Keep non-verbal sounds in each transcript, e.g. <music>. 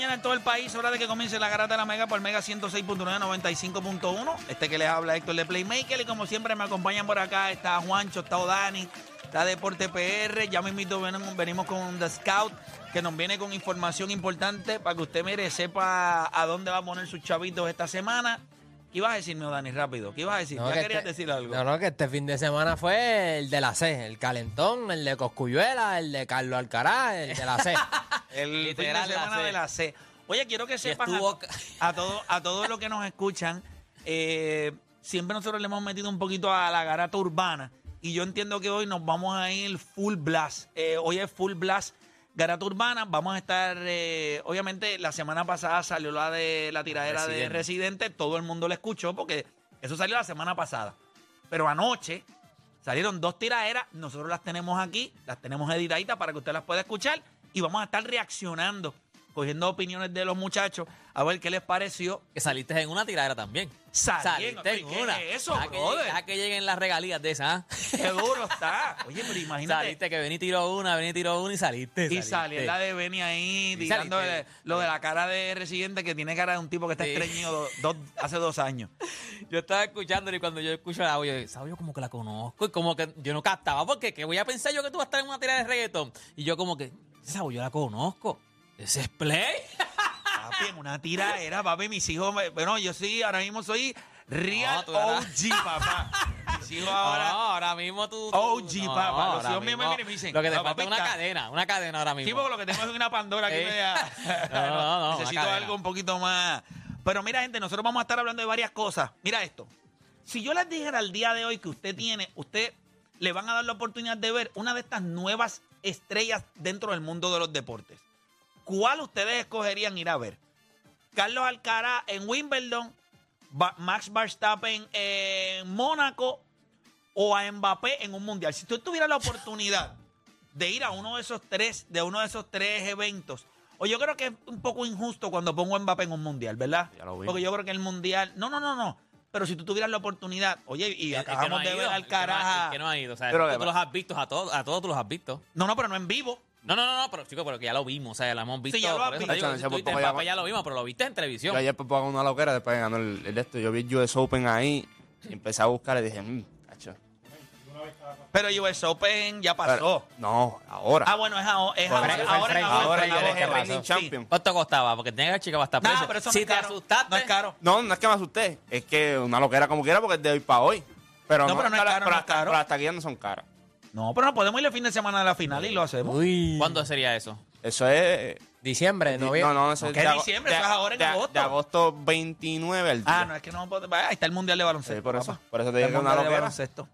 Mañana en todo el país, hora de que comience la garata de la Mega por Mega 106.9, 95.1. Este que les habla Héctor de Playmaker y como siempre me acompañan por acá, está Juancho, está Odani, está Deporte PR, ya me invito, venimos, con The Scout, que nos viene con información importante para que usted, mire, sepa a dónde va a poner sus chavitos esta semana. ¿Qué ibas a decirme, Odani, rápido? ¿Qué ibas a decir? No, ya que querías este- decir algo. No, no, que este fin de semana fue el de la C, el calentón, el de Coscuyuela, el de Carlos Alcaraz, el de la C. <laughs> El Literal, fin de la semana C. de la C. Oye, quiero que sepan a, estuvo- a todos a todos los que nos escuchan, eh, siempre nosotros le hemos metido un poquito a la garata urbana y yo entiendo que hoy nos vamos a ir full blast. Eh, hoy es full blast garata urbana. Vamos a estar, eh, obviamente, la semana pasada salió la de la tiradera de Residente. Todo el mundo lo escuchó porque eso salió la semana pasada. Pero anoche salieron dos tiraderas, nosotros las tenemos aquí, las tenemos editaditas para que usted las pueda escuchar y vamos a estar reaccionando, cogiendo opiniones de los muchachos, a ver qué les pareció. Que saliste en una tiradera también. Saliendo. Saliste en ¿Qué una. es eso, Deja que, deja que lleguen las regalías de esa. ¿ah? Qué duro está. <laughs> Oye, pero imagínate. Saliste que vení tiró una, vení tiró una y saliste. Y saliste. salió la de Benny ahí, Y tirando lo de la cara de residente que tiene cara de un tipo que está Sí. estreñido dos- hace dos años. <laughs> Yo estaba escuchando y cuando yo escucho la audio, yo, esa audio como que la conozco y como que yo no captaba porque que voy a pensar yo que tú vas a estar en una tirada de reggaetón. Y yo como que, esa audio yo la conozco. Ese es Play. Papi, en una tiraera, papi, mis hijos, me- bueno, yo sí, ahora mismo soy real No, tú eras- OG, papá. Mis hijos <laughs> Ahora, ahora... ahora mismo tú. tú- OG, papá. Los ahora hijos míos me mismo. miran y me dicen, Lo que te "No, falta es una cadena, una cadena ahora mismo. Sí, porque lo que tengo es una Pandora aquí media. <laughs> No, no, no, una Necesito cadena. algo un poquito más. Pero mira, gente, nosotros vamos a estar hablando de varias cosas. Mira esto. Si yo les dijera al día de hoy que usted tiene, usted le van a dar la oportunidad de ver una de estas nuevas estrellas dentro del mundo de los deportes. ¿Cuál ustedes escogerían ir a ver? Carlos Alcaraz en Wimbledon, Max Verstappen en Mónaco o a Mbappé en un mundial. Si usted tuviera la oportunidad de ir a uno de esos tres, de uno de esos tres eventos, o yo creo que es un poco injusto cuando pongo a Mbappé en un mundial, ¿verdad? Ya lo vimos. Porque yo creo que el mundial, no, no, no, no. Pero si tú tuvieras la oportunidad, oye, y El- acabamos no de ver ido, al el que no ha- Alcaraz. el que no ha ido, o sea, Pero tú, los has visto, a todos, a todos tú los has visto. No, no, pero no en vivo. No, no, no, no, pero chico, pero que ya lo vimos, o sea, lo hemos visto. ya lo visto. digo, ya- ya lo vimos, pero lo viste en televisión. Yo ayer pues pongo una loquera después ganó el, el de esto. Yo vi el US Open ahí y empecé a buscar y dije, mmm, cacho. Pero US Open ya pasó. Pero- no, ahora. ah, bueno, es ahora. Es ahora, ahora, ahora fue ya el reigning champion. ¿Cuánto costaba? Porque tenía que chica va a estar No, pero eso si no es te caro. asustaste, No es caro. No, no es que me asusté. Es que una loquera como quiera porque es de hoy para hoy. Pero No, pero no es caro, pero no es hasta- caro. pero hasta aquí ya no son caras. No, pero no podemos ir el fin de semana de la final y lo hacemos. Uy. ¿Cuándo sería eso? Eso es... Diciembre, No, noviembre. no, eso es ¿Qué de diciembre? de- Eso es ahora en de- agosto. De agosto 29 al día. Ah, no, es que no. Ahí está el mundial de baloncesto. Sí, por eso. papá. Por eso te digo que una mundial de loquera. baloncesto.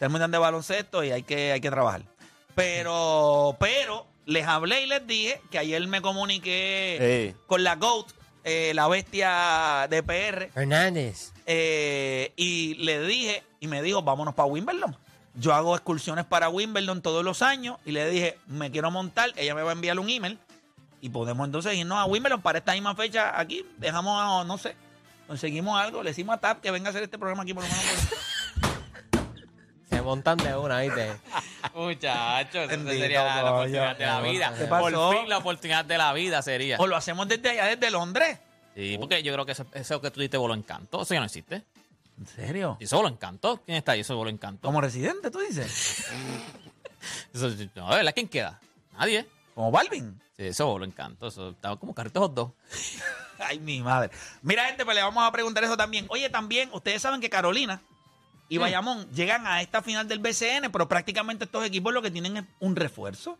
Del Mundial de Baloncesto y hay que, hay que trabajar. Pero, pero, les hablé y les dije que ayer me comuniqué Sí. con la GOAT, eh, la bestia de PR, Hernández. eh, y le dije, y me dijo, vámonos para Wimbledon. Yo hago excursiones para Wimbledon todos los años y le dije, me quiero montar, ella me va a enviar un email y podemos entonces irnos a Wimbledon para esta misma fecha aquí. Dejamos, no sé, conseguimos algo, le decimos a TAP que venga a hacer este programa aquí por lo menos. por- Se montan de una, ¿viste? Muchachos, esa Bendito, sería la, la coño. oportunidad de la vida. ¿Qué pasó? Por fin la oportunidad de la vida sería. O lo hacemos desde allá, desde Londres. Sí, porque yo creo que eso, eso que tú diste voló encanto. Eso ya no existe. ¿En serio? Y eso voló encanto. ¿Quién está ahí? Eso voló encanto. Como residente, tú dices. <laughs> Eso, no, de verdad, ¿quién queda? Nadie. Como Balvin. Sí, eso voló encanto. Eso estaba como carritos hot dos. <laughs> Ay, mi madre. Mira, gente, pues le vamos a preguntar eso también. Oye, también, ustedes saben que Carolina y Bayamón llegan a esta final del BCN, pero prácticamente estos equipos lo que tienen es un refuerzo.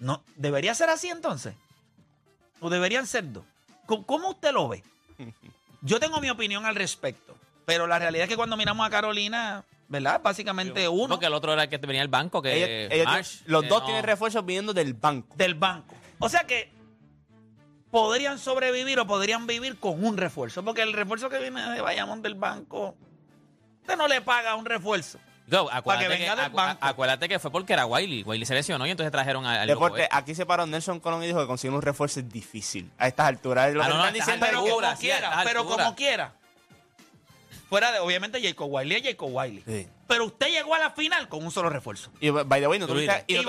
No, ¿Debería ser así entonces? ¿O deberían ser dos? ¿Cómo, cómo usted lo ve? Yo tengo mi opinión al respecto, pero la realidad es que cuando miramos a Carolina, ¿verdad? Básicamente uno Porque el otro era el que venía el banco, que Ellos- ellos Marsh, tienen- los que dos no- tienen refuerzos viniendo del banco. del banco. O sea que podrían sobrevivir o podrían vivir con un refuerzo, porque el refuerzo que viene de Bayamón del banco, usted no le paga un refuerzo. Acuérdate, que, del acu- banco. acuérdate que fue porque era Wiley. Wiley se lesionó y entonces trajeron al, Deporte, loco, ¿eh? aquí se paró Nelson Colón y dijo que conseguir un refuerzo es difícil. A estas alturas. Lo Ah, que no, están diciendo Pero que- alturas, como quiera, pero como quiera. Fuera de, obviamente, Jacob Wiley es Jacob Wiley. Sí. Pero usted llegó a la final con un solo refuerzo. Y by the way, no tuviste, y Y, y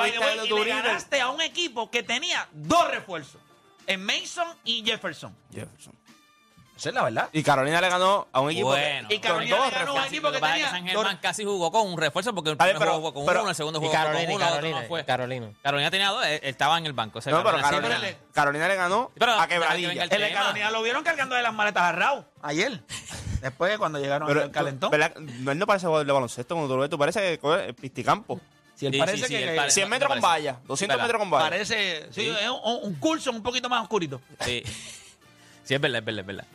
Drew le ganaste a un equipo que tenía dos refuerzos. En Mason y Jefferson. Jefferson. Esa es la verdad. Y Carolina le ganó a un equipo Bueno. que, Y Carolina con le ganó a un equipo que que es que tenía San dos- Germán casi jugó con un refuerzo porque el primer pero- jugó con pero- uno, el segundo jugó con Carolina, y uno, Carolina, no fue. Carolina. Carolina tenía dos, él, él estaba en el banco. o sea, No, pero Carolina Carolina, siempre- Carolina le ganó Pero- a que quebradilla. venga el El de tema. Carolina lo vieron cargando de las maletas a Raúl ayer. Después, cuando llegaron al calentón. ¿verdad? No, él no parece jugador de baloncesto cuando tú lo ves. Tú parece que coge pisticampo. Si él Sí, parece sí, sí, que él parece- 100 me metros con parece. valla, 200 ¿Verdad? metros con valla. parece. Sí, es un, un curso un poquito más oscurito. Sí. <laughs> Sí, es verdad, es verdad, es verdad.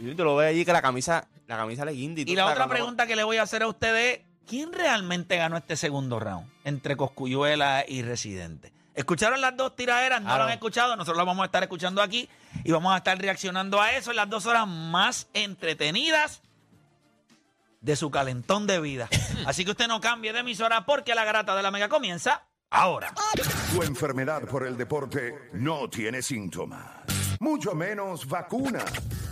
Y tú lo ves allí que la camisa, la camisa le guinda Y la otra pregunta que le voy a hacer a ustedes es: ¿quién realmente ganó este segundo round entre Coscuyuela y Residente? ¿Escucharon las dos tiraderas? No Claro. lo han escuchado. Nosotros las vamos a estar escuchando aquí y vamos a estar reaccionando a eso en las dos horas más entretenidas de su calentón de vida. <laughs> Así que usted no cambie de emisora porque la garata de la mega comienza ahora. Tu enfermedad por el deporte no tiene síntomas, mucho menos vacuna.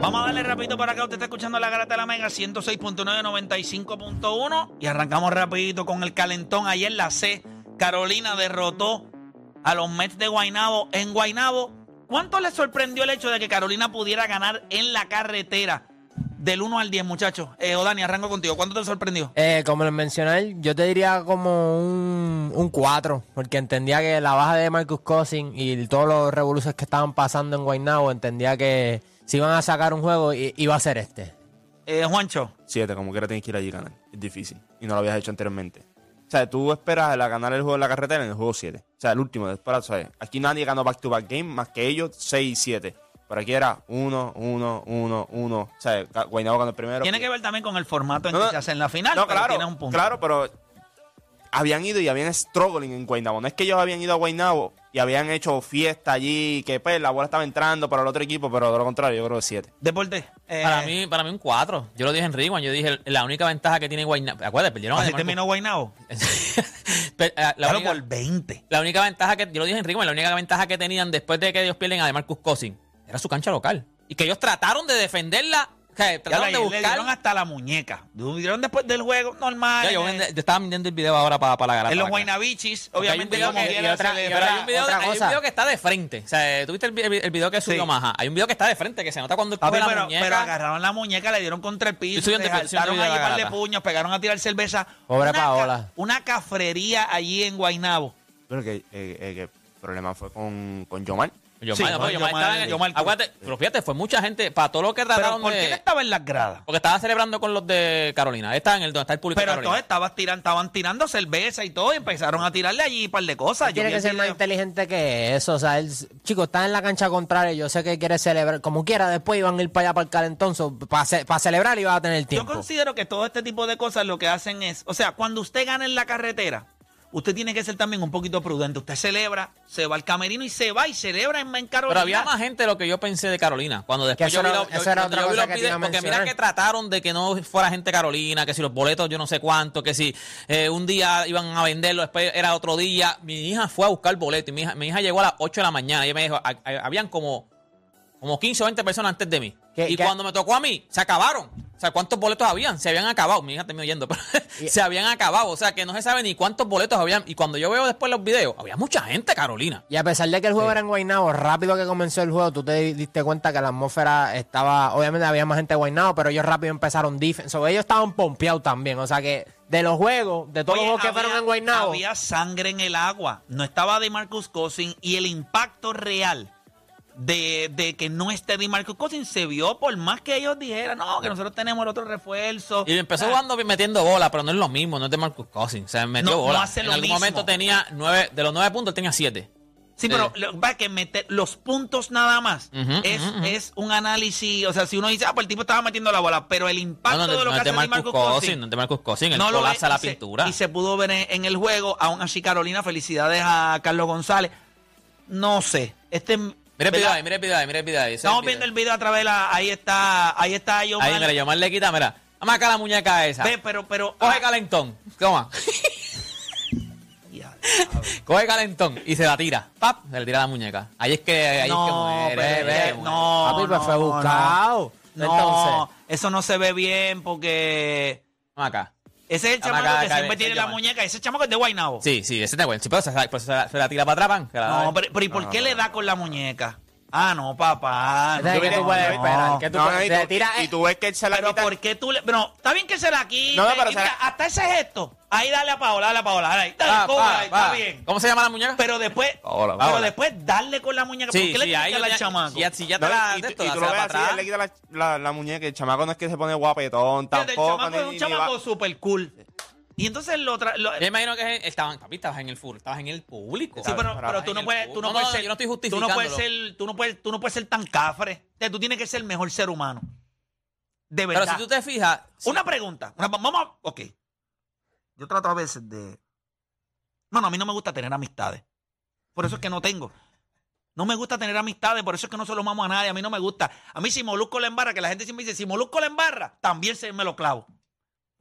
Vamos a darle rapidito para acá. Usted está escuchando la garata de la Mega 106.9, 95.1. Y arrancamos rapidito con el calentón. Ayer la C, Carolina derrotó a los Mets de Guaynabo en Guaynabo. ¿Cuánto les sorprendió el hecho de que Carolina pudiera ganar en la carretera del 1 al 10, muchachos? Eh, Odani, arranco contigo. ¿Cuánto te sorprendió? Eh, como les mencioné, yo te diría como un, un 4, porque entendía que la baja de Marcus Cousin y todos los revoluciones que estaban pasando en Guaynabo, entendía que si iban a sacar un juego i- iba a ser este. Eh, Juancho. Siete, como quiera tienes que ir allí y ganar. Es difícil. Y no lo habías hecho anteriormente. O sea, tú esperas a ganar el juego en la carretera en el juego 7. O sea, el último. Después, ¿sabes? Aquí nadie ganó back-to-back game más que ellos 6 y 7. Pero aquí era 1, 1, 1, 1. O sea, Guaynabo ganó el primero. Tiene que ver también con el formato en No, que no, se hace en la final. No, pero claro. tienes un punto. Claro, pero habían ido y habían struggling en Guaynabo. No es que ellos habían ido a Guaynabo y habían hecho fiesta allí, que pues la bola estaba entrando para el otro equipo, pero de lo contrario, yo creo que 7. Deporte. eh, Para mí, para mí un 4. Yo lo dije en Rewind, yo dije la única ventaja que tiene Guaynabo. Acuérdate, perdieron a Así terminó Guaynabo. <laughs> Pe- eh, la, Claro, única, por 20. la única ventaja que, yo lo dije en Rewind, la única ventaja que tenían después de que ellos pierden a DeMarcus Cousin era su cancha local. Y que ellos trataron de defenderla, sea, Ya trataron de le buscar. dieron hasta la muñeca. Dieron después del juego normal. Ya, yo, en- vende- yo estaba vendiendo el video ahora para, para la garata. En los. Guaynabichis, Porque hay un obviamente, video que- otra- Pero otra- hay un, video, hay un video que está de frente. O sea, ¿tuviste el, el video que subió Sí. Maja? Hay un video que está de frente, que se nota cuando él Papi, coge la pero, muñeca. pero agarraron la muñeca, le dieron contra el piso, se saltaron de garata. puños, pegaron a tirar cerveza. Pobre una, ca- Paola. Una cafrería allí en Guaynabo. Pero que, eh, eh, que el problema fue con, con Yomar. Sí, no, Yomar, pero estaba en el- fíjate, fue mucha gente, para todo lo que Pero trataron ¿por qué él de... estaba en las gradas? Porque estaba celebrando con los de Carolina. Estaba en el donde está el público Pero de entonces estaban tirando, estaban tirando cerveza y todo y empezaron a tirarle allí un par de cosas. Yo Tiene que el ser más inteligente que eso. O sea, él, chico, está en la cancha contraria. Yo sé que quiere celebrar. Como quiera, después iban a ir para allá para el calentón. Para celebrar iba a tener Yo tiempo. considero que todo este tipo de cosas lo que hacen es, o sea, cuando usted gana en la carretera, usted tiene que ser también un poquito prudente. Usted celebra, se va al camerino y se va y celebra en, en Carolina. Pero había más gente de lo que yo pensé de Carolina. Cuando después yo vi, los- yo- cuando yo vi videos, porque mira que trataron de que no fuera gente Carolina, que si los boletos yo no sé cuánto, que si eh, un día iban a venderlo, después era otro día. Mi hija fue a buscar boleto y mi hija, mi hija llegó a las 8 de la mañana y ella me dijo, "Ha- ha- habían como, como 15 o 20 personas antes de mí. ¿Qué- y qué? cuando me tocó a mí, se acabaron. O sea, ¿cuántos boletos habían? Se habían acabado. Mi hija está oyendo, pero <laughs> se habían acabado. O sea, que no se sabe ni cuántos boletos habían. Y cuando yo veo después los videos, había mucha gente, Carolina. Y a pesar de que el juego era en Guaynabo, rápido que comenzó el juego, tú te diste cuenta que la atmósfera estaba. Obviamente había más gente de Guaynabo, pero ellos rápido empezaron defense. So, ellos estaban pompeados también. O sea que de los juegos, de todos Oye, los juegos que fueron en Guaynabo. Había sangre en el agua. No estaba de Marcus Cousins y el impacto real de, de que no esté de Marcus Cousins se vio por más que ellos dijeran, no, que nosotros tenemos el otro refuerzo. Y empezó Ah, jugando metiendo bola, pero no es lo mismo, no es de Marcus Cousins. O sea, metió No, no bola. hace en lo algún mismo. momento tenía nueve, de los nueve puntos, tenía siete. Sí, pero lo pasa es que meter los puntos nada más es, es un análisis. O sea, si uno dice, ah, pues el tipo estaba metiendo la bola, pero el No, impacto no, de lo no que hace Marcus Marcus Cousins, Cousins no Cousins. Él no colapsa ve la se- pintura. y se pudo ver en, en el juego. Aún así, Carolina, felicidades a Carlos González. No sé. Este, Mira el video ahí, mira el video ahí, mira el video ahí. Estamos viendo el video. a través de la. Ahí está. Ahí está Yomar. Ahí, mira, Yomar le quita, mira. Vamos acá la muñeca esa. Ve, pero, pero. Coge ah, calentón. Toma. <laughs> Coge calentón y se la tira. ¡Pap! Se le tira la muñeca. Ahí es que, ahí no, es que muere. no, Papi, pues no, fue no. buscado. No, Entonces. eso no se ve bien porque. Vamos acá. Ese es el chamaco que siempre tiene la muñeca. Ese chamaco es de Guaynabo. Sí, sí, ese está bueno. Sí, pero se, la, se la tira para atrás, pan, No, pero, pero ¿y por qué le da con la muñeca? Ah, no, papá. No, que tú puedes esperar, que tú No, y, tú, tira- y tú ves que él se la Pero quita. ¿por qué tú le.? No, está bien que se la quite. No, no, pero la- mira, hasta ese gesto. Ahí dale a Paola, dale a Paola. Dale, dale, cóbrala, pa, ahí, está bien. ¿Cómo se llama la muñeca? Pero después. Paola, pero Paola. después darle con la muñeca. ¿Por sí, qué le sí, tienes ahí que al chamaco? Ya, si ya te No, la y, esto, y la tú lo ves así, atrás. él le quita la, la, la muñeca. El chamaco no es que se pone guapetón, Fíjate, el tampoco. chamaco es un chamaco super cool. Y entonces lo, tra- lo- Yo imagino que es- estaban, papi, estabas en el full, estabas en el público. Sí, pero, Pero tú no puedes, tú no puedes ser, yo no estoy tú no puedes justificándolo. ser, tú no puedes, tú no puedes ser tan cafre. O sea, tú tienes que ser el mejor ser humano. De verdad. Pero si tú te fijas, Una pregunta. Una- vamos a, ok. Yo trato a veces de. Bueno, a mí no me gusta tener amistades. Por eso es que no tengo. No me gusta tener amistades, por eso es que no se lo mamo a nadie. A mí no me gusta. A mí si Molusco le embarra, que la gente siempre dice, si Molusco le embarra, también se me lo clavo.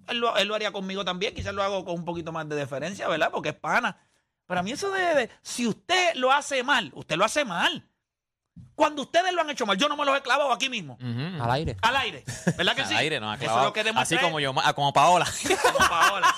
Él lo, él lo haría conmigo también, quizás lo hago con un poquito más de deferencia, ¿verdad? Porque es pana. Pero a mí eso de, de- si usted lo hace mal, usted lo hace mal. Cuando ustedes lo han hecho mal, yo no me los he clavado aquí mismo, Ujú. Al aire. al aire. ¿Verdad que Al sí? aire, no, ha Eso es clavado. lo que demuestra Así como yo, ah, como Paola. como Paola.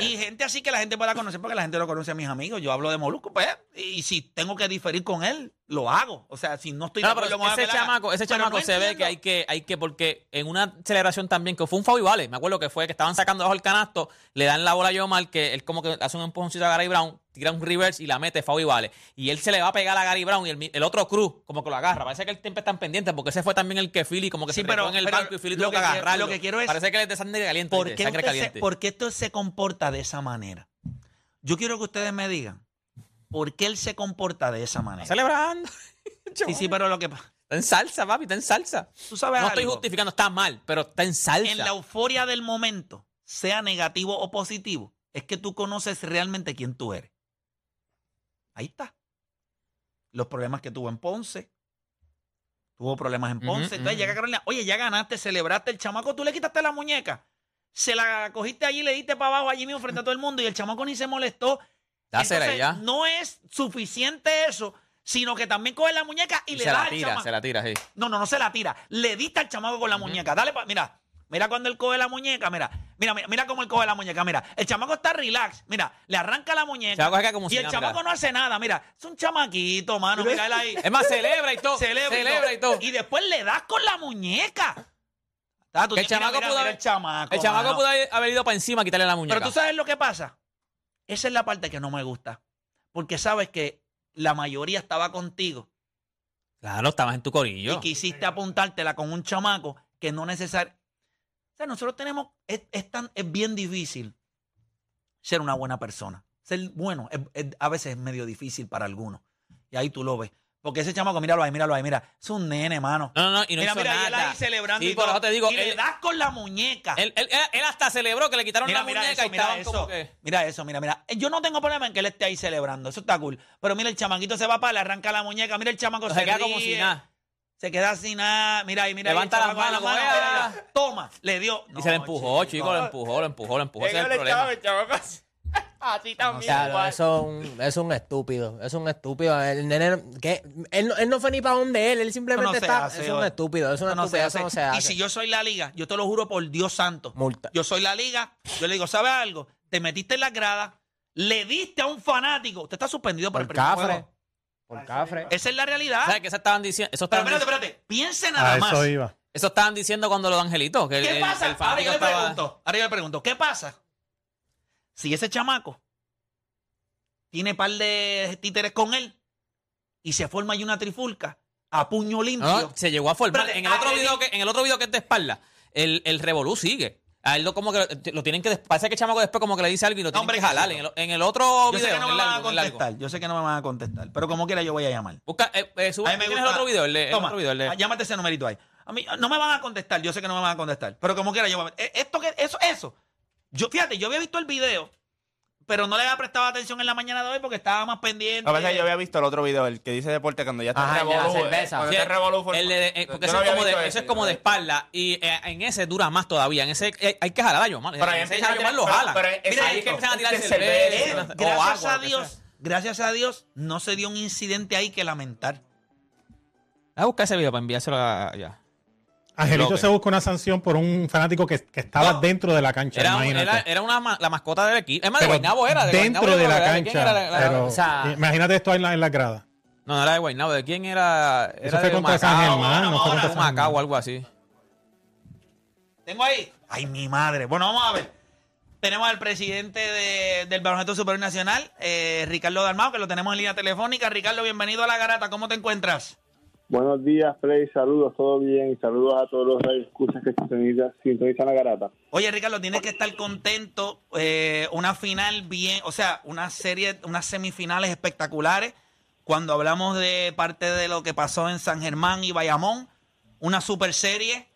Y gente así que la gente pueda conocer, porque la gente lo conoce a mis amigos. Yo hablo de Molusco, pues, y si tengo que diferir con él, lo hago. O sea, si no estoy de No, pero acuerdo con ese chamaco, ese Pero chamaco no se ve entiendo. que hay que, hay que, porque en una celebración también, que fue un y vale, me acuerdo que fue que estaban sacando bajo el canasto, le dan la bola a Yomar, que él como que hace un empujoncito a Gary Brown, tira un reverse y la mete foul y vale. Y él se le va a pegar a Gary Brown y el, otro cruz como que lo agarra. Parece que él siempre está pendiente porque ese fue también el que Philly como que Sí, se pero- en el pero banco y Philly lo tuvo que, que agarrarlo. lo que quiero es- Parece que él es de sangre caliente. ¿Por qué, sangre se, por qué esto se comporta de esa manera? Yo quiero que ustedes me digan, ¿por qué él se comporta de esa Está manera? celebrando. <laughs> Sí, sí, pero lo que pasa, Está en salsa, papi, está en salsa. tú sabes No estoy justificando, está mal, pero está en salsa. en la euforia del momento, sea negativo o positivo, es que tú conoces realmente quién tú eres. Ahí está. Los problemas que tuvo en Ponce. Tuvo problemas en Ponce. Entonces ujú. llega Carolina, oye, ya ganaste, celebraste el chamaco, tú le quitaste la muñeca. Se la cogiste allí, le diste para abajo allí mismo frente a todo el mundo y el chamaco ni se molestó. Dásela Entonces, ya. No es suficiente eso, sino que también coge la muñeca y, Y le se da la al tira, chamaco. se la tira, sí. No, no, no se la tira. Le diste al chamaco con la muñeca. Dale, pa- mira. Mira cuando él coge la muñeca, mira. Mira, mira, mira cómo él coge la muñeca, mira. El chamaco está relax. Mira, le arranca la muñeca. Como y si el nada, chamaco mira. no hace nada, mira. Es un chamaquito, mano. Mira él ahí. Es más, celebra y todo. celebra, celebra y todo. Y después le das con la muñeca. Ah, tú el tienes- mira, chamaco mira, pudo mira haber- el chamaco. El chamaco mano. pudo haber haber ido para encima a quitarle la muñeca. Pero tú sabes lo que pasa. Esa es la parte que no me gusta. Porque sabes que la mayoría estaba contigo Claro, estabas en tu corillo. y quisiste apuntártela con un chamaco que no necesariamente. O sea, nosotros tenemos. Es, es tan, es bien difícil ser una buena persona. Ser bueno es- es- a veces es medio difícil para algunos. Y ahí tú lo ves. Porque ese chamaco, míralo ahí, míralo ahí, mira. Es un nene, mano. No, no, no, y no mira, hizo mira, y él ahí celebrando Sí, y por todo. eso te digo, y él- le das con la muñeca. Él, él- él- hasta celebró que le quitaron Mira, la muñeca eso, y mira estaban eso. como que... Mira eso, mira, mira. Eh, Yo no tengo problema en que él esté ahí celebrando. Eso está cool. Pero mira, el chamaquito se va para, le arranca la muñeca. Mira, el chamaco Se se, queda ríe, como si nada. Se queda sin nada. Mira ahí, mira ahí, el Levanta las con la manos, mano, mira, Toma, le dio. Y se le empujó, chico, lo empujó, lo empujó, lo empujó. Ese es el problema. Así <laughs> también. O sea, igual. eso es un, es un estúpido. Es un estúpido. El nene, que, él, no- él no fue ni para donde él. Él simplemente se está. hace, es un oye. estúpido. Es una Eso no se estupidez. hace. Eso no se hace. Y si yo soy la liga, yo te lo juro por Dios santo. Multa. Yo soy la liga, yo le digo, ¿sabes algo? Te metiste en las gradas, le diste a un fanático. Usted está suspendido por, Por el primer cafre. juego. Por cafre. Esa es la realidad. ¿Sabes qué se estaban diciendo? Eso Pero estaban, espérate, dic- espérate. Piense nada A más. eso iba. eso estaban diciendo cuando lo de Angelito. Que el, ¿Qué el- pasa? el ahora fanático yo le estaba- pregunto, ahora yo le pregunto, ¿qué pasa? Si ese chamaco tiene par de títeres con él y se forma ahí una trifulca a puño limpio. No, no, se llegó a formar. Espérate, En el otro video que, en el otro video que es de espalda, el, el revolú sigue. A él lo como que lo, lo tienen que des- parece que el chamaco después como que le dice algo y lo tienen hombre, que jalar. En el, en el otro yo video, sé que no me van a contestar, yo sé que no me van a contestar, pero como quiera yo voy a llamar. Busca, eh, eh, sube- A me ¿tienes gusta- el otro video? El, el Toma, otro video, el ah, llámate ese numerito ahí. A mí no me van a contestar, yo sé que no me van a contestar, pero como quiera yo voy a eh, Esto que eso eso. Yo fíjate, yo había visto el video, pero no le había prestado atención en la mañana de hoy porque estaba más pendiente. A veces yo había visto el otro video, el que dice deporte cuando ya está Ajá, la revolú, eh, cerveza. cuando Sí, está revolú fue- el de- eh, porque no eso, es como de, eso ese, es como de espalda y eh, en ese dura más todavía. En ese eh, hay que jalar a Yomar. Pero En ese Yomar lo jala. pero- pero Mira, ahí es que empiezan a tirar cerveza, cerveza. o gracias agua, a Dios, gracias a Dios, no se dio un incidente ahí que lamentar. Voy a buscar ese video para enviárselo a allá. Angelito se busca una sanción por un fanático que, que estaba No. dentro de la cancha. Era, una, ma- la mascota del equipo. Es más, de Guaynabo era. De dentro Guaynabo de la era, ¿quién cancha. era la- la- pero o sea- imagínate esto en la, en la grada. No, no era de Guaynabo. ¿De quién era? Era Eso fue de contra San Humacao, Germán, no fue contra San o algo así. Tengo ahí. Ay, mi madre. Bueno, vamos a ver. Tenemos al presidente de- del Baloncesto Superior Nacional, eh, Ricardo Dalmao, que lo tenemos en línea telefónica. Ricardo, bienvenido a La Garata. ¿Cómo te encuentras? Buenos días, Frey. Saludos, todo bien. Y saludos a todos los excusas que sintonizan, sintonizan la garata. Oye, Ricardo, tienes que estar contento. eh, una final bien, o sea, una serie, unas semifinales espectaculares. Cuando hablamos de parte de lo que pasó en San Germán y Bayamón, una super serie.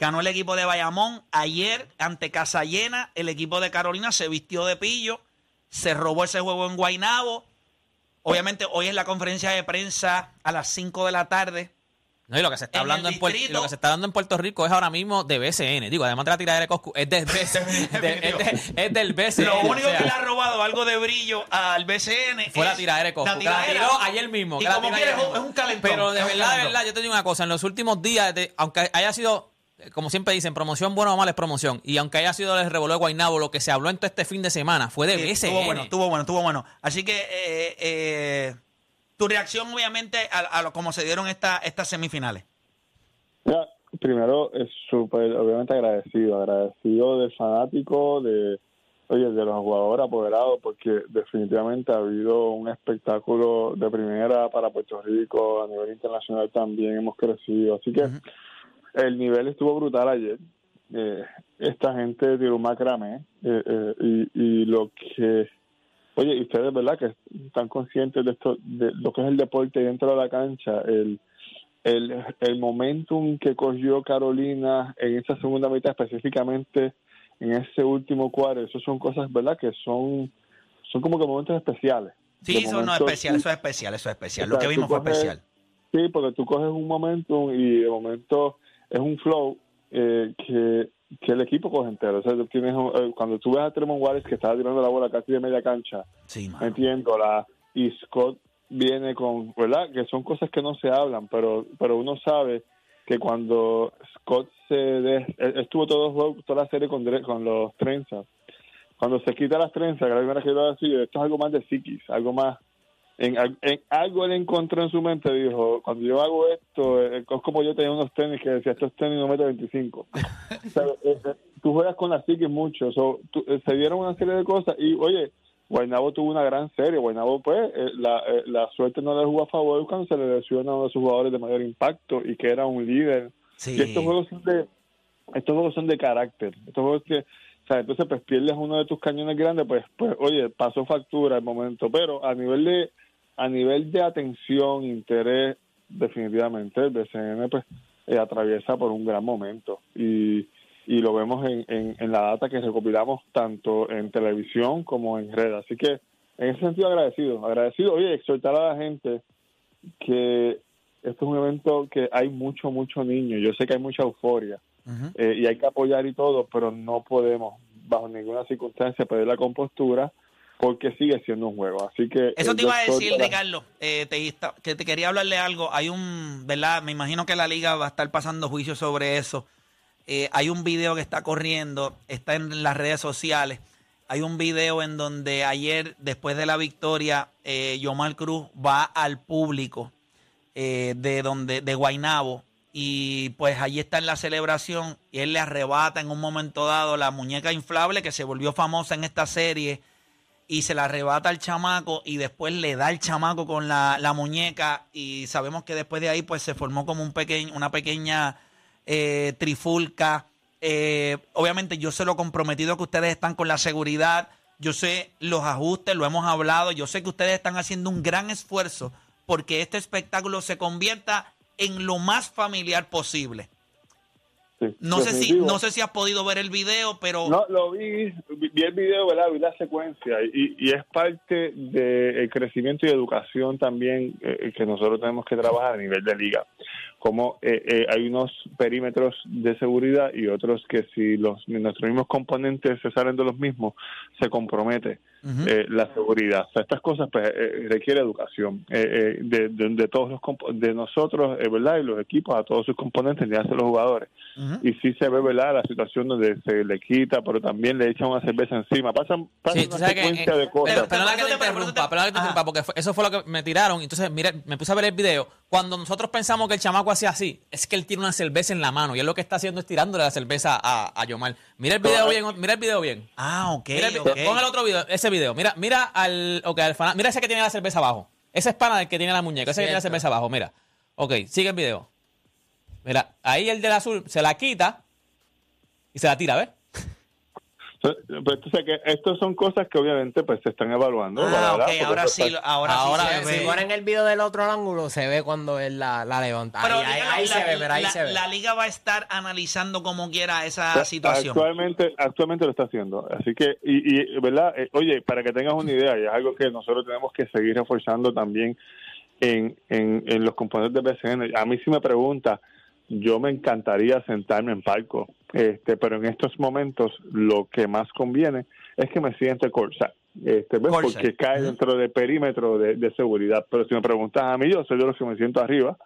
Ganó el equipo de Bayamón. Ayer, ante Casa Llena, el equipo de Carolina se vistió de pillo. Se robó ese juego en Guaynabo. Obviamente, hoy es la conferencia de prensa a las 5 de la tarde. No, y lo que se está En hablando en Puerto lo que se está dando en Puerto Rico es ahora mismo de BCN. Digo, además de la tiradera de Coscu, es del BCN. <laughs> de- es, de- es del BCN. Lo o único sea, que le ha robado algo de brillo al BCN fue la es tiradera de Coscu. la que la tiró ayer mismo. Y como quieres, es un calentón. Pero de verdad, de verdad, yo te digo una cosa. En los últimos días, de- aunque haya sido, como siempre dicen, promoción buena o mala es promoción. Y aunque haya sido el revolú de Guaynabo, lo que se habló en todo este fin de semana fue de Sí, BCN. Estuvo bueno, estuvo bueno, estuvo bueno. Así que eh, eh, tu reacción, obviamente, a, a lo como se dieron esta, estas semifinales. Ya, primero, es súper, obviamente agradecido. Agradecido del fanático, de, oye, de los jugadores apoderados, porque definitivamente ha habido un espectáculo de primera para Puerto Rico. A nivel internacional también hemos crecido. Así que el nivel estuvo brutal ayer. Eh, esta gente tiró un macramé eh, eh, y, y lo que Oye, y ustedes, ¿verdad? Que están conscientes de esto, de lo que es el deporte dentro de la cancha, el, el, el momentum que cogió Carolina en esa segunda mitad, específicamente en ese último cuadro, eso son cosas, ¿verdad? Que son, son como que momentos especiales. Sí, eso no es especial, eso es especial, eso es especial. Lo O sea, que vimos fue especial. Sí, porque tú coges un momentum y de momento es un flow eh, que, que el equipo coge entero. O sea, tú tienes, eh, cuando tú ves a Tremont Waters que estaba tirando la bola casi de media cancha, Sí, metiéndola y Scott viene con, ¿verdad? Que son cosas que no se hablan, pero pero uno sabe que cuando Scott se de- él estuvo todo toda la serie con, con los trenzas, cuando se quita las trenzas, que la primera que yo decir, esto es algo más de psiquis, algo más en, en algo él encontró en su mente, dijo, cuando yo hago esto, eh, es como yo tenía unos tenis que decía, estos tenis no meten 25. <laughs> O sea, eh, eh, tú juegas con la psiquis mucho, so, tú- se dieron una serie de cosas y, oye, Guaynabo tuvo una gran serie. Guaynabo, pues, eh, la, eh, la suerte no le jugó a favor cuando se le lesiona a uno de sus jugadores de mayor impacto y que era un líder. Sí. Y estos juegos son de, estos juegos son de carácter. Estos juegos que, o sea, entonces pues pierdes uno de tus cañones grandes, pues, pues, oye, pasó factura el momento. Pero a nivel de, a nivel de atención, interés, definitivamente el BCN, pues, eh, atraviesa por un gran momento. Y, y lo vemos en, en, en la data que recopilamos tanto en televisión como en red. Así que en ese sentido agradecido, agradecido. Oye, exhortar a la gente que esto es un evento que hay mucho, mucho niño. Yo sé que hay mucha euforia eh, y hay que apoyar y todo, pero no podemos bajo ninguna circunstancia perder la compostura porque sigue siendo un juego. Así que Eso eh, te yo iba a decir, exhorto a la- Ricardo, eh, te, que te quería hablarle algo. Hay un, ¿verdad? Me imagino que la liga va a estar pasando juicio sobre eso. Eh, hay un video que está corriendo, está en las redes sociales. Hay un video en donde ayer, después de la victoria, eh, Yomar Cruz va al público eh, de donde de Guainabo y pues allí está en la celebración y él le arrebata en un momento dado la muñeca inflable que se volvió famosa en esta serie y se la arrebata al chamaco y después le da el chamaco con la, la muñeca y sabemos que después de ahí pues se formó como un pequeño, una pequeña eh, trifulca. Eh, obviamente yo sé lo comprometido que ustedes están con la seguridad, yo sé los ajustes, lo hemos hablado, yo sé que ustedes están haciendo un gran esfuerzo porque este espectáculo se convierta en lo más familiar posible. Sí, No sé si no sé si has podido ver el video, pero No, lo vi, vi el video, ¿verdad? Vi la secuencia y, y es parte del crecimiento y educación también eh, que nosotros tenemos que trabajar a nivel de liga. Como eh, eh, hay unos perímetros de seguridad y otros que si los nuestros mismos componentes se salen de los mismos, se compromete eh, la seguridad. O sea, estas cosas pues, eh, requiere educación eh, eh, de, de- de todos los de nosotros, eh, ¿verdad? Y los equipos a todos sus componentes, ni hace los jugadores y sí se ve, ¿verdad? La situación donde se le quita, pero también le echan una cerveza encima. Pasan, pasan Sí, una que, secuencia eh, de cosas. pero, perdona Por que te te- te- interrumpa, perdona que te interrumpa, porque fue- eso fue lo que me tiraron. Entonces, mira, me puse a ver el video. Cuando nosotros pensamos que el chamaco hacía así, es que él tiene una cerveza en la mano y él lo que está haciendo es tirándole la cerveza a, a Yomar. Mira el video bien, mira el video bien. ah, ok, Mira el vi- ok. Pon el otro video, ese video. Mira, mira al, ok, al fana- mira ese que tiene la cerveza abajo. Ese es pana del que tiene la muñeca, ese que tiene la cerveza abajo, mira. Ok, sigue el video. Mira, ahí el del azul se la quita y se la tira, ¿ves? Pues, entonces, que estas son cosas que obviamente pues se están evaluando. Ah, ¿verdad? ok, ahora sí, está- ahora, Ahora sí Si se ve. ponen el video del otro ángulo, se ve cuando él la, la levanta. Pero ahí, ahí- Ricardo, ahí la, se ve, pero ahí la- se ve. la liga va a estar analizando como quiera esa Pues, situación. Actualmente, actualmente lo está haciendo. Así que, y, y ¿verdad? Eh, oye, para que tengas una idea, y es algo que nosotros tenemos que seguir reforzando también en, en, en los componentes de BCN. A mí si me pregunta, yo me encantaría sentarme en palco, este, pero en estos momentos lo que más conviene es que me siente Corsair. Este. Porque cae dentro del perímetro de, de seguridad. Pero si me preguntas a mí, yo soy de los que me siento arriba.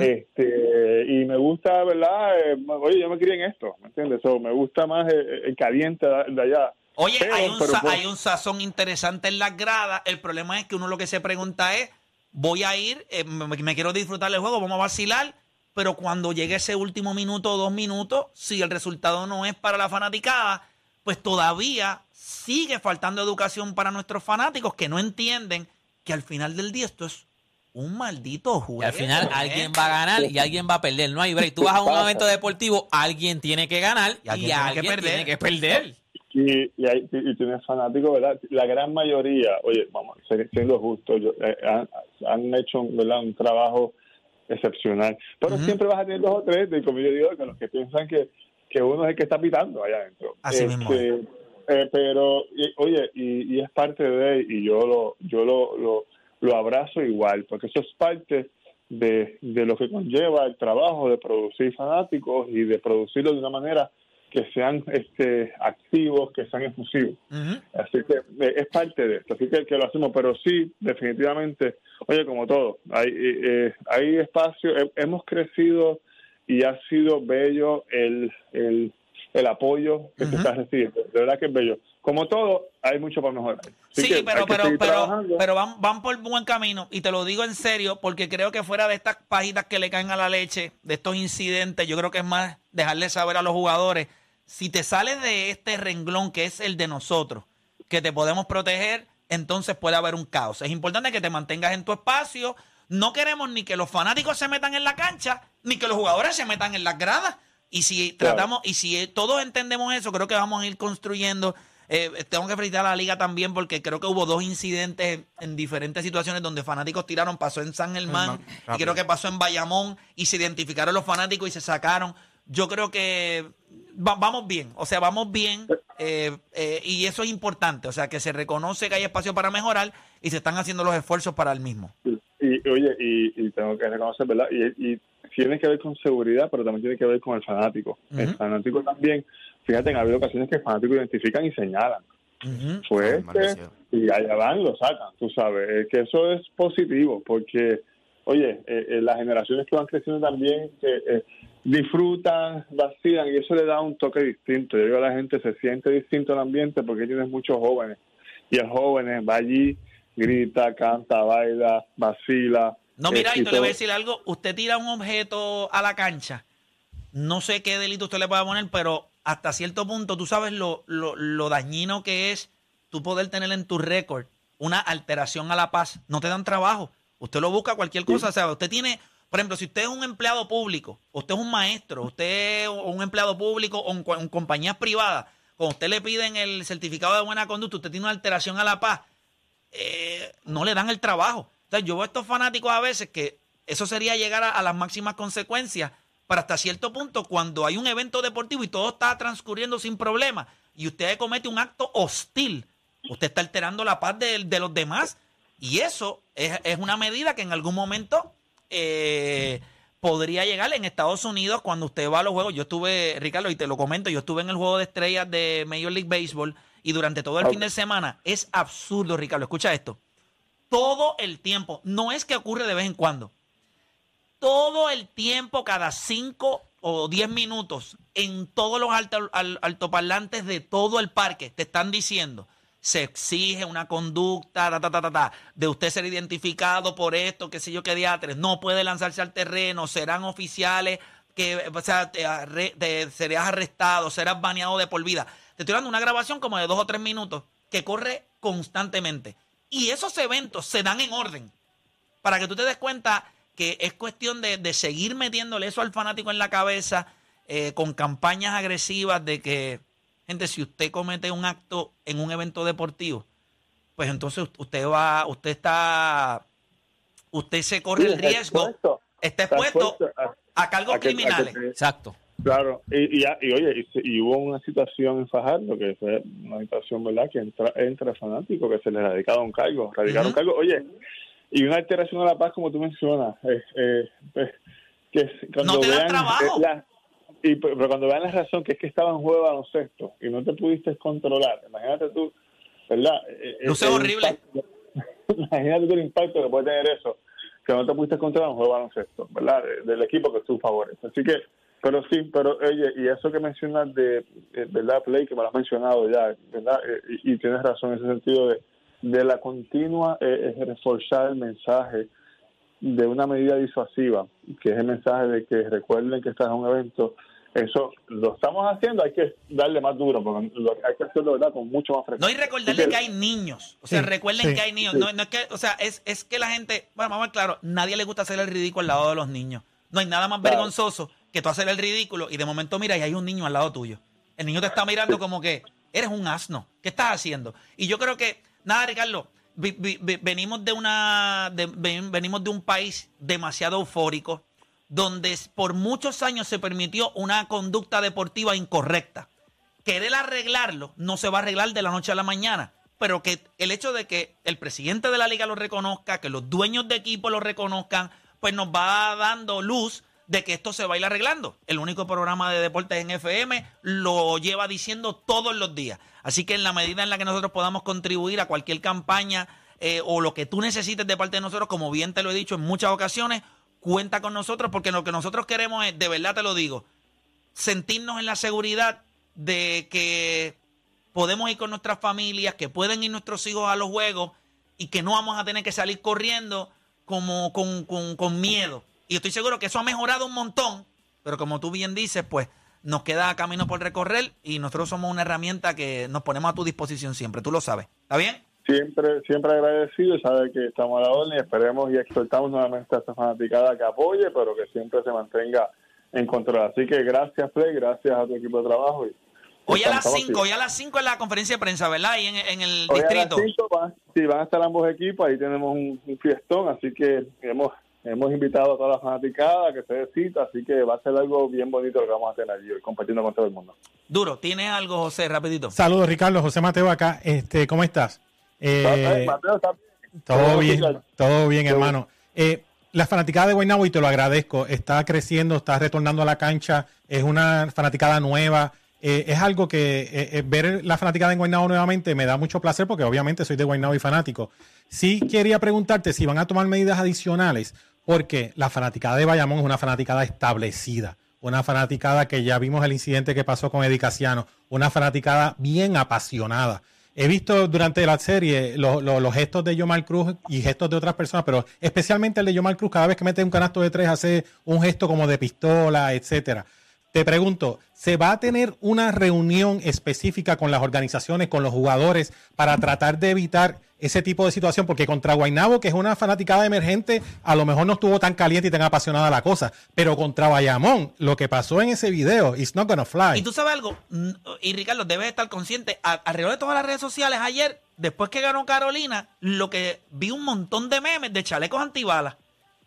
Este, y me gusta, ¿verdad? Eh, oye, yo me crié en esto, ¿me entiendes? So, me gusta más el, el caliente de allá. Oye, Pero- hay, un pero pues- hay un sazón interesante en las gradas. El problema es que uno lo que se pregunta es, voy a ir, eh, me, me quiero disfrutar del juego, vamos a vacilar, pero cuando llegue ese último minuto o dos minutos, si el resultado no es para la fanaticada, pues todavía sigue faltando educación para nuestros fanáticos que no entienden que al final del día esto es un maldito juego. Y al final ¿eh? alguien va a ganar y alguien va a perder. No hay break. Tú vas a un evento deportivo, alguien tiene que ganar Y y alguien alguien, tiene que perder. tiene que perder. Y, y, hay- y- tienes fanáticos, ¿verdad? La gran mayoría, oye, vamos, siendo justo, yo- eh, han, han hecho ¿verdad? un trabajo excepcional. Pero siempre vas a tener dos o tres, de, como yo digo, que los que piensan que, que uno es el que está pitando allá adentro. Así mismo Este, eh, pero, y- oye, y, y es parte de, y yo lo, yo lo, lo, lo abrazo igual, porque eso es parte de, de lo que conlleva el trabajo de producir fanáticos y de producirlo de una manera que sean este activos, que sean exclusivos. Ujú. Así que eh, es parte de esto, así que, que lo hacemos, pero sí, definitivamente, oye, como todo, hay, eh, eh, hay espacio, he- hemos crecido y ha sido bello el, el, el apoyo que se Ujú. está recibiendo, de verdad que es bello. Como todo, hay mucho para mejorar. Así Sí, pero, pero, pero, pero van, van por buen camino y te lo digo en serio porque creo que fuera de estas pajitas que le caen a la leche, de estos incidentes, yo creo que es más dejarle saber a los jugadores, si te sales de este renglón que es el de nosotros, que te podemos proteger, entonces puede haber un caos. Es importante que te mantengas en tu espacio. No queremos ni que los fanáticos se metan en la cancha, ni que los jugadores se metan en las gradas. Y si Claro. tratamos, y si todos entendemos eso, creo que vamos a ir construyendo. eh, tengo que felicitar a la liga también porque creo que hubo dos incidentes en diferentes situaciones donde fanáticos tiraron. Pasó en San Germán y rápido. creo que pasó en Bayamón y se identificaron los fanáticos y se sacaron. Yo creo que va- vamos bien, o sea, vamos bien eh, eh, y eso es importante, o sea, que se reconoce que hay espacio para mejorar y se están haciendo los esfuerzos para el mismo. Y, oye, y, y tengo que reconocer, ¿verdad? Y, y tiene que ver con seguridad, pero también tiene que ver con el fanático. El fanático también, fíjate, ha habido ocasiones que el fanático identifican y señalan. Ujú. Fue este, y allá van y lo sacan, tú sabes. Que eso es positivo, porque, oye, eh, eh, las generaciones que van creciendo también que, eh, disfrutan, vacilan, y eso le da un toque distinto. Yo digo a la gente, se siente distinto el ambiente porque tienes muchos jóvenes. Y el joven va allí, grita, canta, baila, vacila. No, mira, y te le voy a decir algo, usted tira un objeto a la cancha, no sé qué delito usted le pueda poner, pero hasta cierto punto tú sabes lo, lo, lo dañino que es tú poder tener en tu récord una alteración a la paz. No te dan trabajo. Usted lo busca cualquier cosa. O sea, usted tiene, por ejemplo, si usted es un empleado público, usted es un maestro, usted es un empleado público o en, compañías privadas, cuando usted le piden el certificado de buena conducta, usted tiene una alteración a la paz, eh, no le dan el trabajo. Entonces, yo veo a estos fanáticos a veces que eso sería llegar a, las máximas consecuencias para hasta cierto punto cuando hay un evento deportivo y todo está transcurriendo sin problema y usted comete un acto hostil, usted está alterando la paz de, los demás y eso es, es una medida que en algún momento eh, podría llegar en Estados Unidos cuando usted va a los juegos. Yo estuve, Ricardo, y te lo comento, yo estuve en el juego de estrellas de Major League Baseball y durante todo el fin de semana es absurdo, Ricardo, escucha esto. Todo el tiempo, no es que ocurre de vez en cuando, todo el tiempo, cada cinco o diez minutos, en todos los alto- al- altoparlantes de todo el parque, te están diciendo, se exige una conducta, ta, ta, ta, ta, de usted ser identificado por esto, qué sé yo, qué diatres, no puede lanzarse al terreno, serán oficiales, que, o sea, te, arrestado, serás baneado de por vida. Te estoy dando una grabación como de dos o tres minutos que corre constantemente. Y esos eventos se dan en orden para que tú te des cuenta que es cuestión de, de seguir metiéndole eso al fanático en la cabeza eh, con campañas agresivas de que, gente, si usted comete un acto en un evento deportivo, pues entonces usted va, usted está, usted se corre el riesgo, expuesto. está Está expuesto a- a cargos a que- a que criminales. Exacto. Claro, y, y, y oye, y, se- y hubo una situación en Fajardo que fue una situación, ¿verdad? Que entra, entra fanático que se le radicaba un cargo, radicaron un Ujú. cargo, oye, y una alteración a la paz, como tú mencionas, eh, eh, pues, que es- cuando No te dan vean, trabajo. eh, la- y, pero cuando vean la razón que es que estaba en juego baloncesto y no te pudiste controlar, imagínate tú, ¿verdad? Eh, eh, Luce el horrible. impacto- <laughs> imagínate tú el impacto que puede tener eso, que no te pudiste controlar en un juego de baloncesto, ¿verdad? De- Del equipo que tú favoreces. Así que, pero sí, pero oye, y eso que mencionas de, ¿verdad, Play? Que me lo has mencionado ya, ¿verdad? Eh, y, y tienes razón en ese sentido de, de la continua eh, eh, reforzar el mensaje de una medida disuasiva, que es el mensaje de que recuerden que estás en un evento. Eso lo estamos haciendo, hay que darle más duro, porque lo- hay que hacerlo ¿verdad? con mucho más No, frecuencia. y recordarle que hay niños. O sea, Sí, recuerden sí, que hay niños. sí. No, no es que, o sea, es, es que la gente, bueno, vamos a ver claro, nadie le gusta hacer el ridículo al lado de los niños. No hay nada más Claro. vergonzoso que tú hacer el ridículo y de momento mira y hay un niño al lado tuyo. El niño te está mirando como que eres un asno. ¿Qué estás haciendo? Y yo creo que, nada, Ricardo, venimos de una, venimos de un país demasiado eufórico donde por muchos años se permitió una conducta deportiva incorrecta querer arreglarlo no se va a arreglar de la noche a la mañana. Pero que el hecho de que el presidente de la liga lo reconozca, que los dueños de equipo lo reconozcan, pues nos va dando luz de que esto se va a arreglando. El único programa de deportes en FM lo lleva diciendo todos los días. Así que en la medida en la que nosotros podamos contribuir a cualquier campaña eh, o lo que tú necesites de parte de nosotros, como bien te lo he dicho en muchas ocasiones, cuenta con nosotros porque lo que nosotros queremos es, de verdad te lo digo, sentirnos en la seguridad de que podemos ir con nuestras familias, que pueden ir nuestros hijos a los juegos y que no vamos a tener que salir corriendo como con, con- con miedo. Y estoy seguro que eso ha mejorado un montón, pero como tú bien dices, pues nos queda camino por recorrer y nosotros somos una herramienta que nos ponemos a tu disposición siempre, tú lo sabes. ¿Está bien? siempre siempre agradecido y sabe que estamos a la orden y esperemos y exhortamos nuevamente a esta fanaticada que apoye, pero que siempre se mantenga en control. Así que gracias, Play, gracias a tu equipo de trabajo. Y, Hoy a las estamos 5, hoy a las 5 en la conferencia de prensa, ¿verdad? Ahí en, en el Hoy a las distrito. cinco van, sí, van a estar ambos equipos, ahí tenemos un, un fiestón, así que hemos hemos invitado a toda la fanaticada que se cita, así que va a ser algo bien bonito lo que vamos a tener allí hoy, compartiendo con todo el mundo. Duro, ¿tienes algo, José, rapidito? Saludos, Ricardo. José Mateo acá. Este, ¿Cómo estás? Eh, Mateo, ¿está bien? todo bien, todo bien, hermano. Eh, la fanaticada de Guaynabo, y te lo agradezco, está creciendo, está retornando a la cancha, es una fanaticada nueva. Eh, es algo que eh, eh, ver la fanaticada en Guaynabo nuevamente me da mucho placer porque obviamente soy de Guaynabo y fanático. Sí quería preguntarte si van a tomar medidas adicionales porque la fanaticada de Bayamón es una fanaticada establecida, una fanaticada que ya vimos el incidente que pasó con Edicaciano, una fanaticada bien apasionada. He visto durante la serie lo- lo- los gestos de Yomar Cruz y gestos de otras personas, pero especialmente el de Yomar Cruz, cada vez que mete un canasto de tres hace un gesto como de pistola, etcétera. Te pregunto, ¿se va a tener una reunión específica con las organizaciones, con los jugadores, para tratar de evitar ese tipo de situación? Porque contra Guaynabo, que es una fanaticada emergente, a lo mejor no estuvo tan caliente y tan apasionada la cosa. Pero contra Bayamón, lo que pasó en ese video, it's not gonna fly. Y tú sabes algo, y Ricardo, debes estar consciente, alrededor de todas las redes sociales ayer, después que ganó Carolina, lo que vi un montón de memes de chalecos antibalas.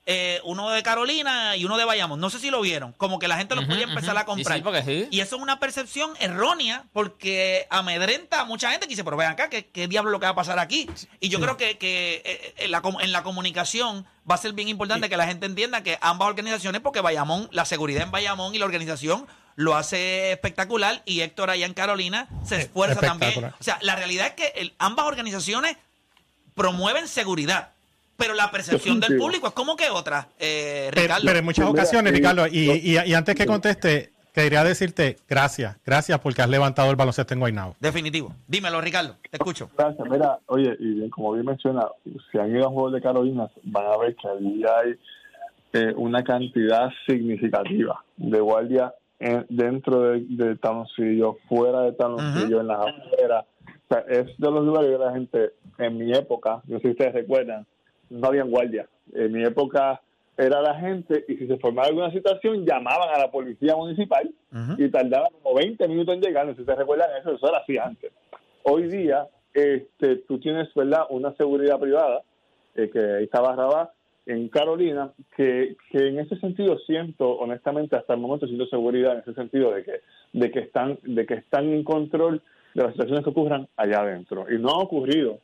Eh, uno de Carolina y uno de Bayamón. No sé si lo vieron. Como que la gente los Ujú, podía empezar a comprar. Sí, sí, porque sí. Y eso es una percepción errónea porque amedrenta a mucha gente que dice, pero ven acá, ¿qué, qué diablo es lo que va a pasar aquí? Y yo creo que, que, eh, en, la, com- en la comunicación va a ser bien importante que la gente entienda que ambas organizaciones, porque Bayamón, la seguridad en Bayamón y la organización lo hace espectacular y Héctor allá en Carolina se esfuerza también. O sea, la realidad es que el- ambas organizaciones promueven seguridad, pero la percepción del público es como que otra, eh, Pero, Ricardo. pero en muchas Pues mira, ocasiones, y- Ricardo, y, y- y antes que conteste, quería decirte gracias, gracias porque has levantado el baloncesto en Guaynabo. Definitivo. Dímelo, Ricardo, te escucho. Gracias. Mira, oye, y bien, como bien menciona, si han ido a juegos de Carolina, van a ver que allí hay eh, una cantidad significativa de guardias en- dentro de, de Taloncillo, fuera de Taloncillo, en las afueras. O sea, es de los lugares que la gente, en mi época, no sé si ustedes recuerdan, no habían guardias. En mi época era la gente y si se formaba alguna situación llamaban a la policía municipal y tardaban como 20 minutos en llegar. No sé si ustedes recuerdan eso, eso era así antes. Hoy día este, tú tienes verdad una seguridad privada, eh, que ahí está Barrabás, en Carolina, que, que en ese sentido siento, honestamente, hasta el momento siento seguridad en ese sentido de que, de que están, de que están en control de las situaciones que ocurran allá adentro. Y no ha ocurrido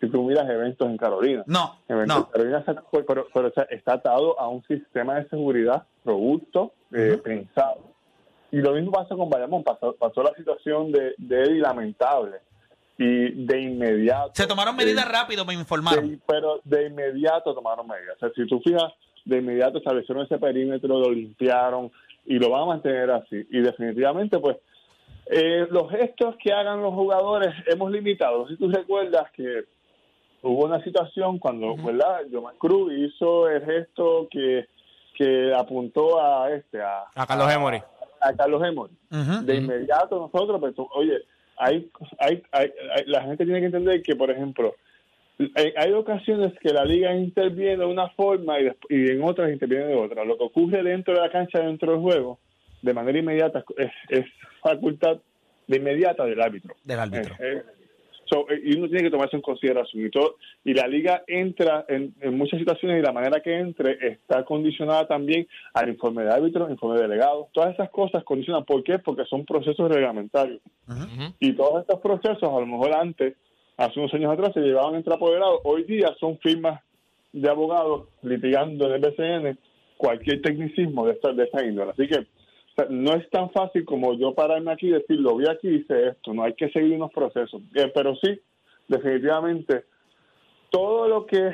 si tú miras eventos en Carolina. No, Eventos no. Carolina está, pero, pero, o sea, está atado a un sistema de seguridad robusto, eh, pensado. Y lo mismo pasa con Bayamón. Pasó, pasó la situación de, de Eddie lamentable. Y de inmediato. Se tomaron eh, medidas rápido, me informaron. de- pero de inmediato tomaron medidas. O sea, si tú fijas, de inmediato establecieron ese perímetro, lo limpiaron y lo van a mantener así. Y definitivamente, pues, eh, los gestos que hagan los jugadores hemos limitado. Si tú recuerdas que hubo una situación cuando, ¿verdad? Joman Cruz hizo el gesto que, que apuntó a este, a, A Carlos Emory. a Carlos Emory. De inmediato nosotros, pues, oye, hay, hay, hay, la gente tiene que entender que, por ejemplo, hay, ocasiones que la liga interviene de una forma y, y en otras interviene de otra. Lo que ocurre dentro de la cancha, dentro del juego, de manera inmediata, es, es facultad de inmediata del árbitro. Del árbitro. So, eh, y uno tiene que tomarse en consideración y todo y la liga entra en, en muchas situaciones y la manera que entre está condicionada también al informe de árbitro, informe de delegado, todas esas cosas condicionan. ¿Por qué? Porque son procesos reglamentarios y todos estos procesos a lo mejor antes, hace unos años atrás se llevaban entre apoderados, hoy día son firmas de abogados litigando en el BCN cualquier tecnicismo de esta, de esta índole. Así que sea, no es tan fácil como yo pararme aquí y decir, lo vi aquí y hice esto. No hay que seguir unos procesos. Eh, pero sí, definitivamente, todo lo que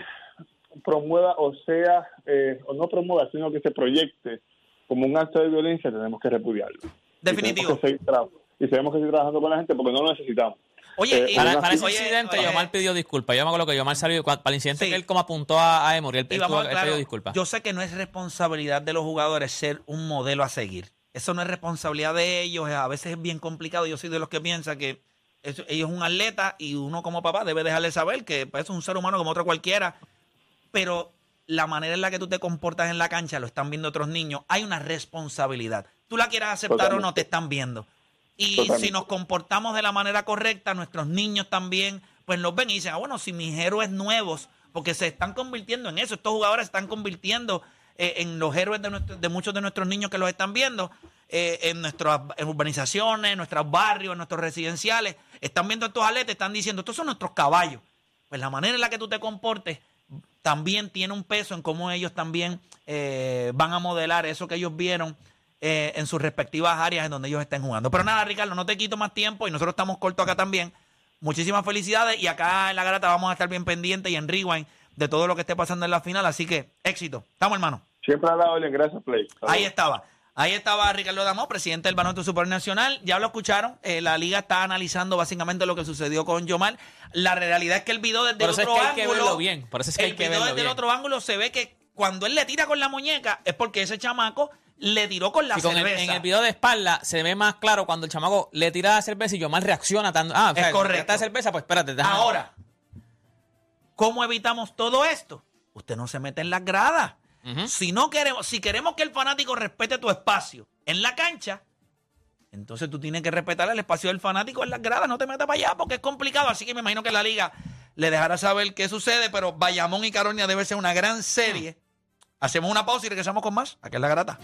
promueva o sea, eh, o no promueva, sino que se proyecte como un acto de violencia, tenemos que repudiarlo. Definitivo. Y tenemos que seguir, tra- y tenemos que seguir trabajando con la gente porque no lo necesitamos. Oye, Eh, y- Para, para ese incidente, oye, Yomar pidió disculpas. Yo me acuerdo que Yomar salió para el incidente Sí. que él como apuntó a, a Emory. Él, y él vamos tuvo- a él claro, pidió disculpas. yo sé que no es responsabilidad de los jugadores ser un modelo a seguir. Eso no es responsabilidad de ellos, a veces es bien complicado. Yo soy de los que piensa que eso- ellos es un atleta y uno como papá debe dejarle saber que pues, es un ser humano como otro cualquiera. Pero la manera en la que tú te comportas en la cancha lo están viendo otros niños. Hay una responsabilidad. Tú la quieras aceptar o no, te están viendo. Y Totalmente. si nos comportamos de la manera correcta, nuestros niños también, pues nos ven y dicen, ah, bueno, si mis héroes nuevos, porque se están convirtiendo en eso, estos jugadores se están convirtiendo eh, en los héroes de, nuestro- de muchos de nuestros niños que los están viendo, eh, en nuestras urbanizaciones, en nuestros barrios, en nuestros residenciales, están viendo estos atletas, están diciendo, estos son nuestros caballos. Pues la manera en la que tú te comportes también tiene un peso en cómo ellos también eh, van a modelar eso que ellos vieron eh, en sus respectivas áreas en donde ellos estén jugando. Pero nada, Ricardo, no te quito más tiempo y nosotros estamos cortos acá también. Muchísimas felicidades y acá en la garata vamos a estar bien pendientes y en Rewind de todo lo que esté pasando en la final. Así que éxito. Estamos, hermano. Siempre a la orden, gracias, Play. Ahí estaba. Ahí estaba Ricardo Damo, presidente del Baloncesto Supernacional. Ya lo escucharon. eh, la liga está analizando básicamente lo que sucedió con Yomar. La realidad es que el video desde Por eso es otro que hay que ángulo. bien. Por eso es que el hay que video desde el otro ángulo se ve que cuando él le tira con la muñeca es porque ese chamaco le tiró con la Y con el- cerveza. en el video de espalda se ve más claro cuando el chamaco le tira la cerveza y yo mal reacciona. Tan, ah, o sea, Es correcto. esta cerveza, pues espérate. déjame- Ahora, ¿cómo evitamos todo esto? Usted no se mete en las gradas. Si no queremos, si queremos que el fanático respete tu espacio en la cancha, entonces tú tienes que respetar el espacio del fanático en las gradas. No te metas para allá porque es complicado. Así que me imagino que la liga le dejará saber qué sucede. Pero Bayamón y Caronia debe ser una gran serie. Hacemos una pausa y regresamos con más. Aquí en la grata.